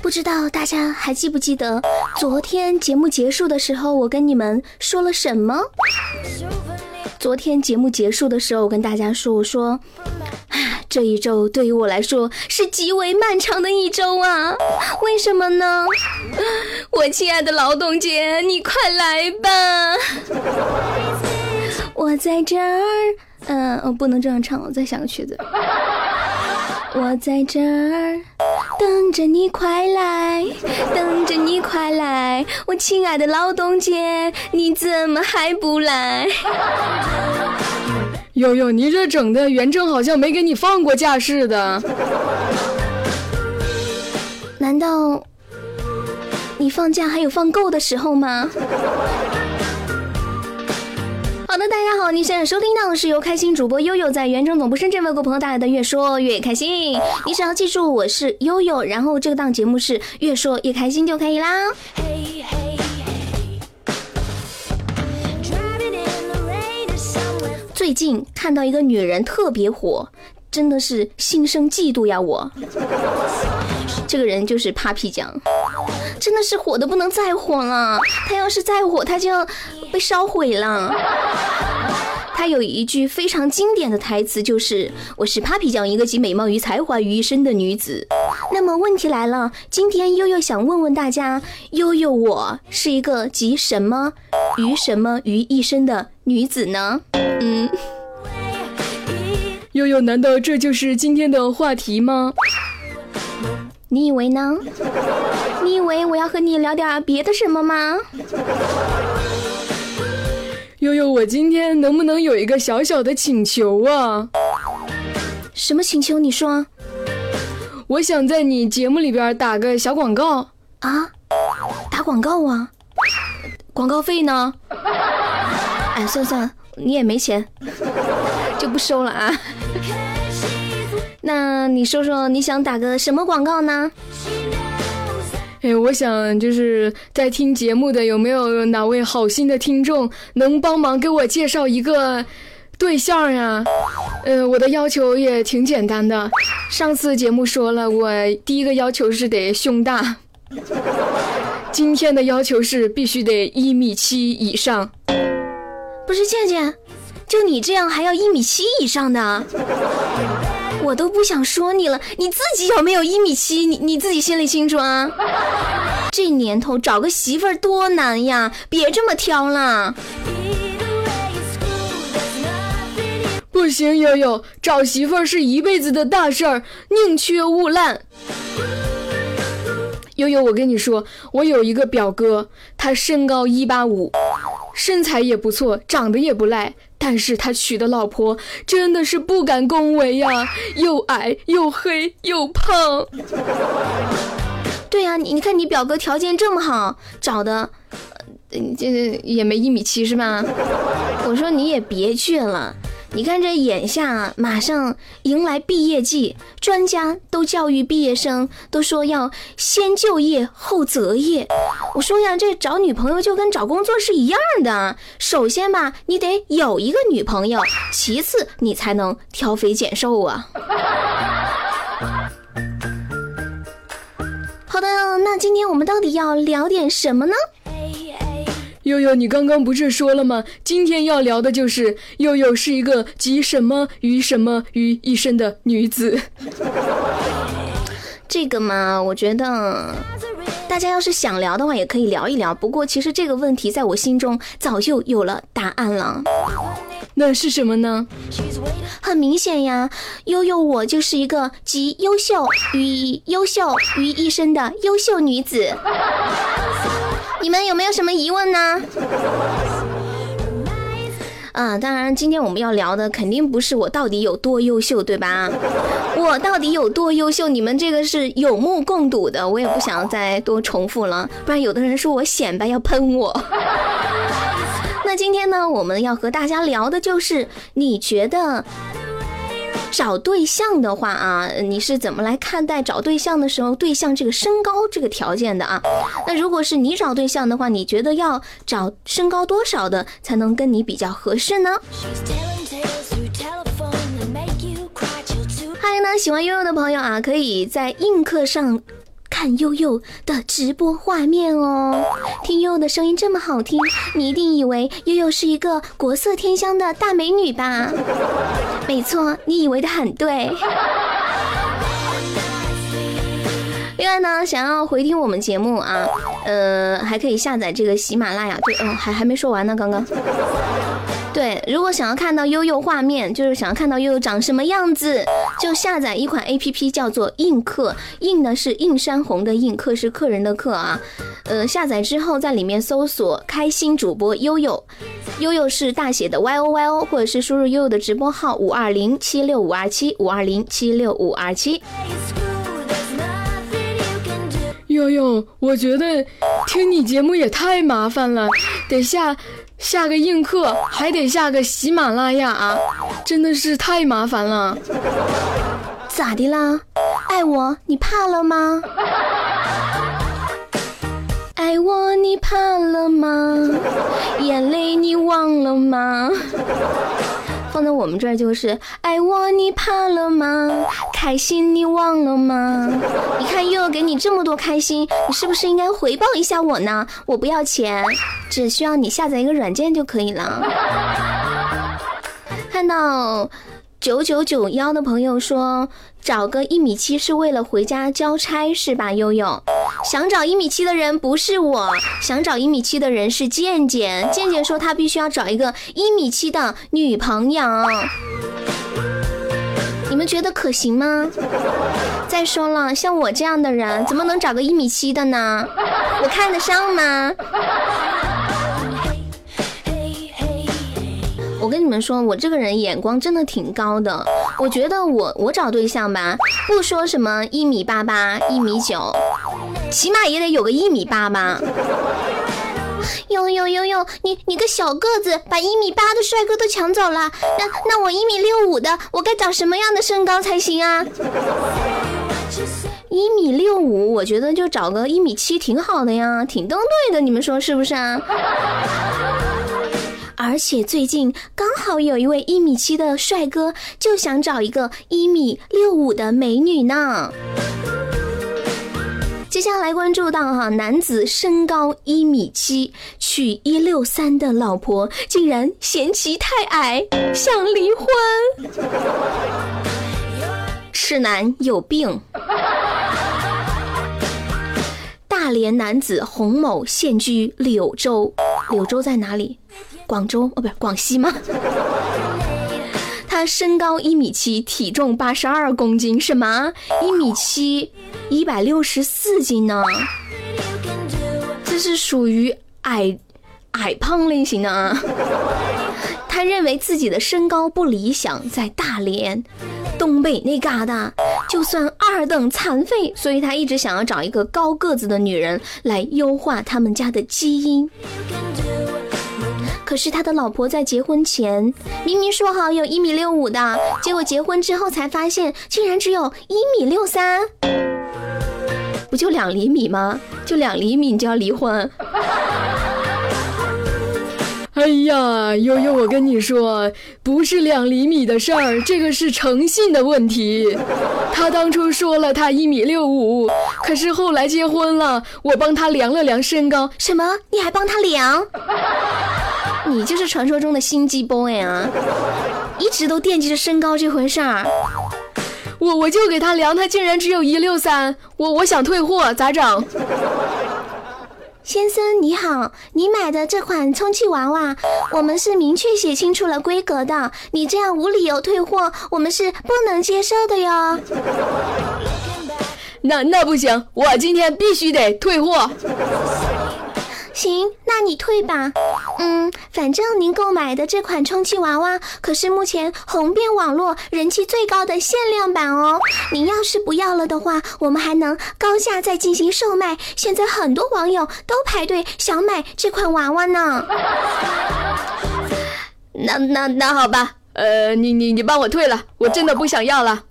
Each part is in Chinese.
不知道大家还记不记得昨天节目结束的时候，我跟你们说了什么？昨天节目结束的时候，我跟大家说，我说，这一周对于我来说是极为漫长的一周啊。为什么呢？我亲爱的劳动节，你快来吧！我在这儿，嗯、我不能这样唱，我再想个曲子。我在这儿等着你快来，等着你快来，我亲爱的劳动节，你怎么还不来？悠悠，你这整的袁正好像没给你放过假似的。难道你放假还有放够的时候吗？好的，大家好，你现在收听到的是由开心主播悠悠在原正总部深圳为各位朋友带来的《越说越开心》。你只要记住我是悠悠，然后这个档节目是越说越开心就可以啦。最近看到一个女人特别火，真的是心生嫉妒呀！我，这个人就是 Papi 酱，真的是火的不能再火了。他要是再火，他就要被烧毁了。他有一句非常经典的台词，就是“我是 Papi 酱，一个集美貌与才华于一身的女子”。那么问题来了，今天悠悠想问问大家，悠悠我是一个集什么于什么于一身的女子呢？嗯。悠悠，难道这就是今天的话题吗？你以为呢？你以为我要和你聊点别的什么吗？悠悠，我今天能不能有一个小小的请求啊？什么请求？你说我想在你节目里边打个小广告。啊？打广告啊？广告费呢？哎，算算，你也没钱，就不收了啊。那你说说，你想打个什么广告呢？哎，我想就是在听节目的有没有哪位好心的听众能帮忙给我介绍一个对象呀？呃，我的要求也挺简单的，上次节目说了，我第一个要求是得胸大，今天的要求是必须得一米七以上。不是倩倩，就你这样还要一米七以上的？我都不想说你了，你自己有没有一米七？你你自己心里清楚啊。这年头找个媳妇儿多难呀，别这么挑了。不行，悠悠，找媳妇儿是一辈子的大事儿，宁缺毋滥。悠悠，我跟你说，我有一个表哥，他身高一八五，身材也不错，长得也不赖，但是他娶的老婆真的是不敢恭维呀，又矮又黑又胖。对呀、你你看你表哥条件这么好，找的，呃这也没一米七是吧？我说你也别倔了。你看这眼下啊马上迎来毕业季，专家都教育毕业生，都说要先就业后择业。我说呀，这找女朋友就跟找工作是一样的，首先吧，你得有一个女朋友，其次你才能挑肥拣瘦啊。好的，那今天我们到底要聊点什么呢？悠悠，你刚刚不是说了吗？今天要聊的就是悠悠是一个集什么于什么于一身的女子。这个嘛，我觉得大家要是想聊的话，也可以聊一聊。不过，其实这个问题在我心中早就有了答案了。那是什么呢？很明显呀，悠悠我就是一个集优秀与优秀于一身的优秀女子。你们有没有什么疑问呢？啊，当然，今天我们要聊的肯定不是我到底有多优秀，对吧？我到底有多优秀，你们这个是有目共睹的，我也不想再多重复了，不然有的人说我显摆要喷我。那今天呢，我们要和大家聊的就是，你觉得找对象的话啊，你是怎么来看待找对象的时候对象这个身高这个条件的啊？那如果是你找对象的话，你觉得要找身高多少的才能跟你比较合适呢迎呢，喜欢悠悠的朋友啊，可以在映客上看悠悠的直播画面哦。听悠悠的声音这么好听，你一定以为悠悠是一个国色天香的大美女吧？没错，你以为的很对。另外呢，想要回听我们节目啊，呃，还可以下载这个喜马拉雅。对，哦，还还没说完呢，刚刚。对，如果想要看到悠悠画面，就是想要看到悠悠长什么样子，就下载一款 A P P 叫做映客，映呢是映山红的映，客是客人的客啊。呃，下载之后在里面搜索“开心主播悠悠”，悠悠是大写的 Y O Y O，或者是输入悠悠的直播号五二零七六五二七五二零七六五二七。悠悠，我觉得听你节目也太麻烦了，得下下个映客，还得下个喜马拉雅啊，真的是太麻烦了。咋的啦？爱我你怕了吗？爱我你怕了吗？眼泪你忘了吗？放在我们这儿就是爱我你怕了吗？开心你忘了吗？你看又给你这么多开心，你是不是应该回报一下我呢？我不要钱，只需要你下载一个软件就可以了。看到九九九幺的朋友说，找个一米七是为了回家交差是吧？悠悠，想找一米七的人不是我，想找一米七的人是健健。健健说他必须要找一个一米七的女朋友。你们觉得可行吗？再说了，像我这样的人，怎么能找个一米七的呢？我看得上吗？我跟你们说，我这个人眼光真的挺高的。我觉得我我找对象吧，不说什么一米八八、一米九，起码也得有个一米八吧。呦呦呦呦，你你个小个子，把一米八的帅哥都抢走了。那那我一米六五的，我该找什么样的身高才行啊？一米六五，我觉得就找个一米七挺好的呀，挺登对的，你们说是不是啊？而且最近刚好有一位一米七的帅哥，就想找一个一米六五的美女呢。接下来关注到哈，男子身高一米七，娶一六三的老婆，竟然嫌其太矮，想离婚。痴男有病。大连男子洪某现居柳州，柳州在哪里？广州哦，不是广西吗？身高一米七，体重八十二公斤，什么？一米七，一百六十四斤呢？这是属于矮矮胖类型的啊。他认为自己的身高不理想，在大连、东北那旮瘩就算二等残废，所以他一直想要找一个高个子的女人来优化他们家的基因。可是他的老婆在结婚前明明说好有一米六五的，结果结婚之后才发现竟然只有一米六三，不就两厘米吗？就两厘米你就要离婚？哎呀，悠悠，我跟你说，不是两厘米的事儿，这个是诚信的问题。他当初说了他一米六五，可是后来结婚了，我帮他量了量身高，什么？你还帮他量？你就是传说中的心机 boy 啊！一直都惦记着身高这回事儿。我我就给他量，他竟然只有一六三，我我想退货，咋整？先生你好，你买的这款充气娃娃，我们是明确写清楚了规格的，你这样无理由退货，我们是不能接受的哟。那那不行，我今天必须得退货。行，那你退吧。嗯，反正您购买的这款充气娃娃可是目前红遍网络人气最高的限量版哦。您要是不要了的话，我们还能高价再进行售卖。现在很多网友都排队想买这款娃娃呢。那那那好吧，呃，你你你帮我退了，我真的不想要了。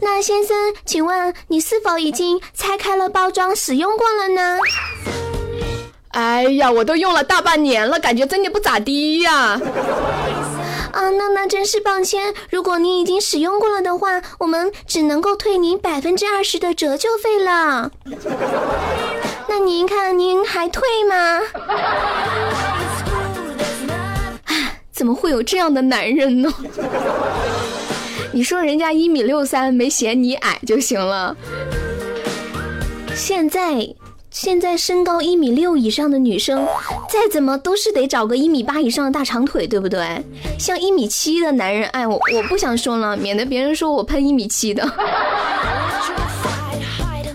那先生，请问你是否已经拆开了包装使用过了呢？哎呀，我都用了大半年了，感觉真的不咋地呀。啊，那那真是抱歉。如果您已经使用过了的话，我们只能够退您百分之二十的折旧费了。那您看，您还退吗？怎么会有这样的男人呢？你说人家一米六三，没嫌你矮就行了。现在。现在身高一米六以上的女生，再怎么都是得找个一米八以上的大长腿，对不对？像一米七的男人，哎，我我不想说了，免得别人说我喷一米七的。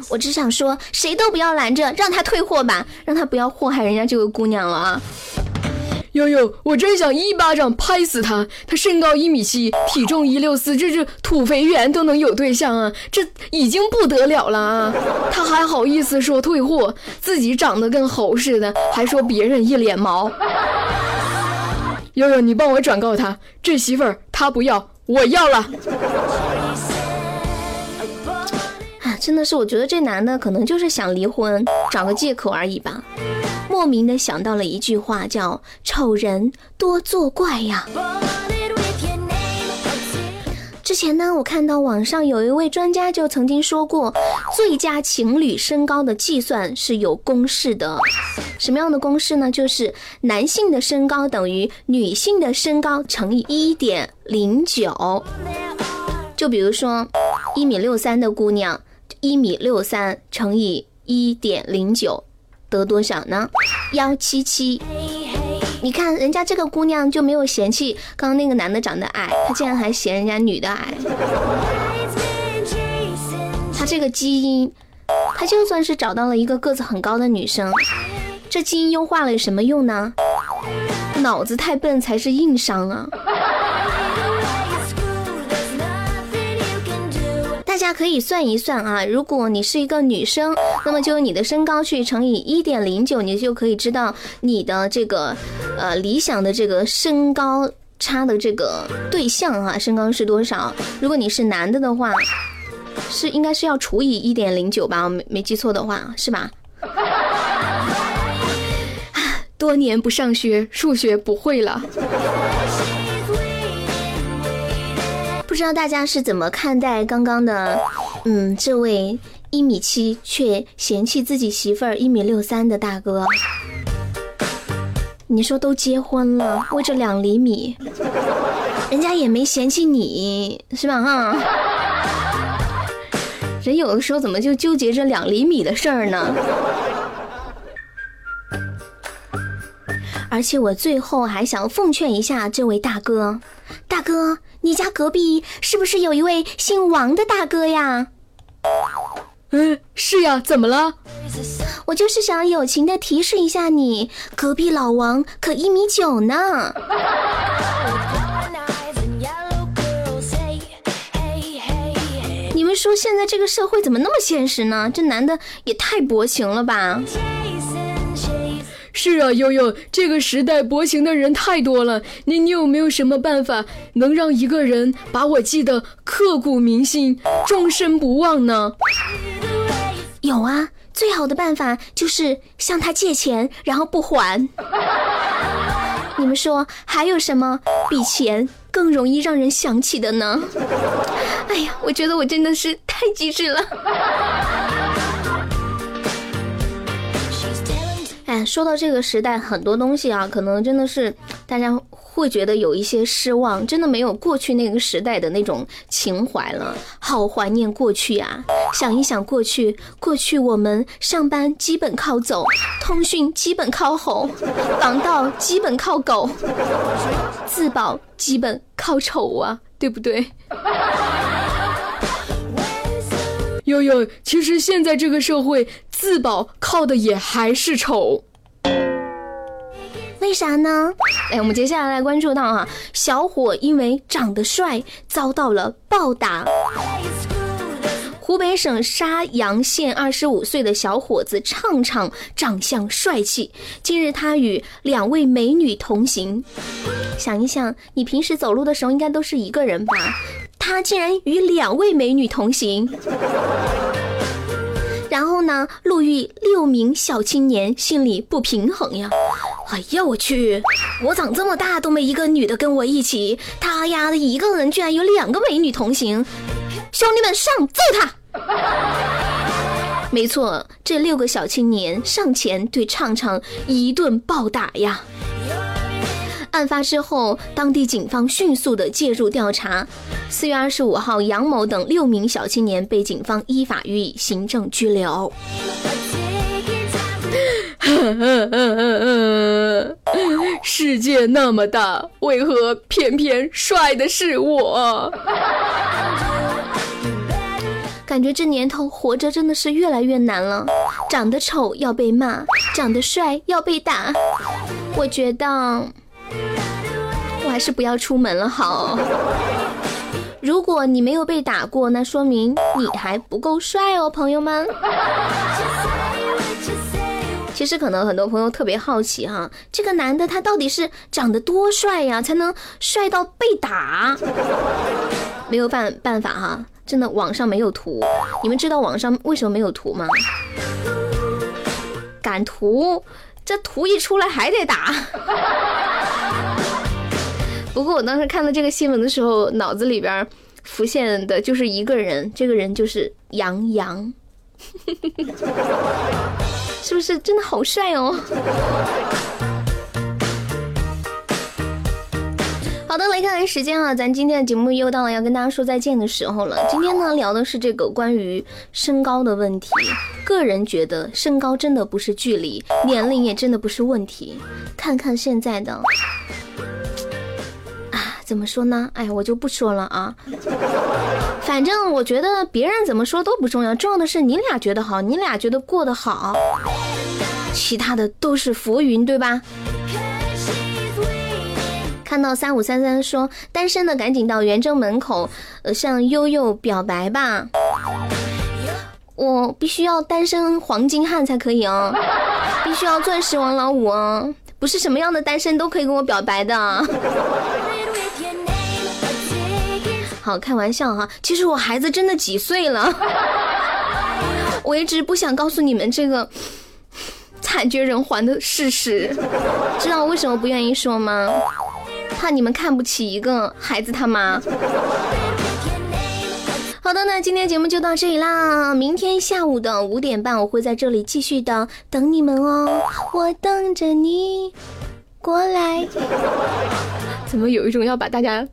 我只想说，谁都不要拦着，让他退货吧，让他不要祸害人家这个姑娘了啊！悠悠，我真想一巴掌拍死他！他身高一米七，体重一六四，这是土肥圆都能有对象啊！这已经不得了了啊！他还好意思说退货，自己长得跟猴似的，还说别人一脸毛。悠悠，你帮我转告他，这媳妇儿他不要，我要了。啊，真的是，我觉得这男的可能就是想离婚，找个借口而已吧。莫名的想到了一句话，叫“丑人多作怪”呀。之前呢，我看到网上有一位专家就曾经说过，最佳情侣身高的计算是有公式的。什么样的公式呢？就是男性的身高等于女性的身高乘以一点零九。就比如说，一米六三的姑娘，一米六三乘以一点零九。得多少呢？幺七七。你看人家这个姑娘就没有嫌弃刚刚那个男的长得矮，她竟然还嫌人家女的矮。她这个基因，她就算是找到了一个个子很高的女生，这基因优化了有什么用呢？脑子太笨才是硬伤啊！大家可以算一算啊，如果你是一个女生，那么就用你的身高去乘以一点零九，你就可以知道你的这个呃理想的这个身高差的这个对象啊，身高是多少？如果你是男的的话，是应该是要除以一点零九吧？我没没记错的话，是吧？多年不上学，数学不会了。不知道大家是怎么看待刚刚的，嗯，这位一米七却嫌弃自己媳妇儿一米六三的大哥？你说都结婚了，为这两厘米，人家也没嫌弃你，是吧？哈，人有的时候怎么就纠结这两厘米的事儿呢？而且我最后还想奉劝一下这位大哥，大哥。你家隔壁是不是有一位姓王的大哥呀？嗯，是呀，怎么了？我就是想友情的提示一下你，隔壁老王可一米九呢。你们说现在这个社会怎么那么现实呢？这男的也太薄情了吧！是啊，悠悠，这个时代薄情的人太多了。你你有没有什么办法能让一个人把我记得刻骨铭心、终身不忘呢？有啊，最好的办法就是向他借钱，然后不还。你们说还有什么比钱更容易让人想起的呢？哎呀，我觉得我真的是太机智了。哎，说到这个时代，很多东西啊，可能真的是大家会觉得有一些失望，真的没有过去那个时代的那种情怀了。好怀念过去啊！想一想过去，过去我们上班基本靠走，通讯基本靠吼，防盗基本靠狗，自保基本靠丑啊，对不对？悠悠，其实现在这个社会自保靠的也还是丑，为啥呢？哎，我们接下来来关注到啊，小伙因为长得帅遭到了暴打。湖北省沙洋县二十五岁的小伙子畅畅长相帅气，近日他与两位美女同行。想一想，你平时走路的时候应该都是一个人吧？他竟然与两位美女同行。然后呢，路遇六名小青年，心里不平衡呀。哎呀，我去！我长这么大都没一个女的跟我一起，他丫的一个人居然有两个美女同行，兄弟们上揍他！没错，这六个小青年上前对畅畅一顿暴打呀。案发之后，当地警方迅速的介入调查。四月二十五号，杨某等六名小青年被警方依法予以行政拘留。世界那么大，为何偏偏帅的是我？感觉这年头活着真的是越来越难了。长得丑要被骂，长得帅要被打。我觉得我还是不要出门了好。如果你没有被打过，那说明你还不够帅哦，朋友们。其实可能很多朋友特别好奇哈，这个男的他到底是长得多帅呀，才能帅到被打？没有办办法哈，真的网上没有图。你们知道网上为什么没有图吗？赶图，这图一出来还得打。不过我当时看到这个新闻的时候，脑子里边浮现的就是一个人，这个人就是杨洋。是不是真的好帅哦？好的，来看看时间啊，咱今天的节目又到了要跟大家说再见的时候了。今天呢聊的是这个关于身高的问题。个人觉得身高真的不是距离，年龄也真的不是问题。看看现在的。啊怎么说呢？哎，我就不说了啊。反正我觉得别人怎么说都不重要，重要的是你俩觉得好，你俩觉得过得好，其他的都是浮云，对吧？看到三五三三说单身的赶紧到元征门口，呃，向悠悠表白吧。我必须要单身黄金汉才可以哦，必须要钻石王老五哦，不是什么样的单身都可以跟我表白的。好，开玩笑哈。其实我孩子真的几岁了，我一直不想告诉你们这个惨绝人寰的事实。知道为什么不愿意说吗？怕你们看不起一个孩子他妈。好的，那今天节目就到这里啦。明天下午的五点半，我会在这里继续的等你们哦。我等着你过来。怎么有一种要把大家？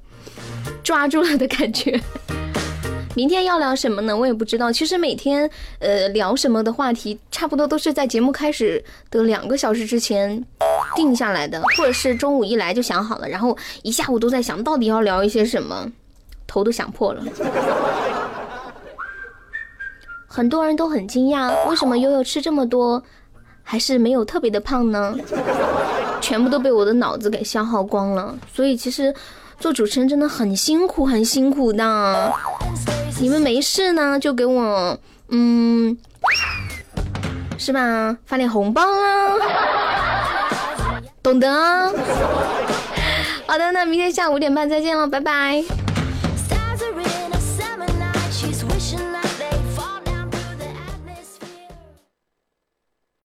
抓住了的感觉。明天要聊什么呢？我也不知道。其实每天呃聊什么的话题，差不多都是在节目开始的两个小时之前定下来的，或者是中午一来就想好了，然后一下午都在想到底要聊一些什么，头都想破了。很多人都很惊讶，为什么悠悠吃这么多，还是没有特别的胖呢？全部都被我的脑子给消耗光了。所以其实。做主持人真的很辛苦，很辛苦的。你们没事呢，就给我，嗯，是吧？发点红包啊，懂得。好的，那明天下午五点半再见了，拜拜。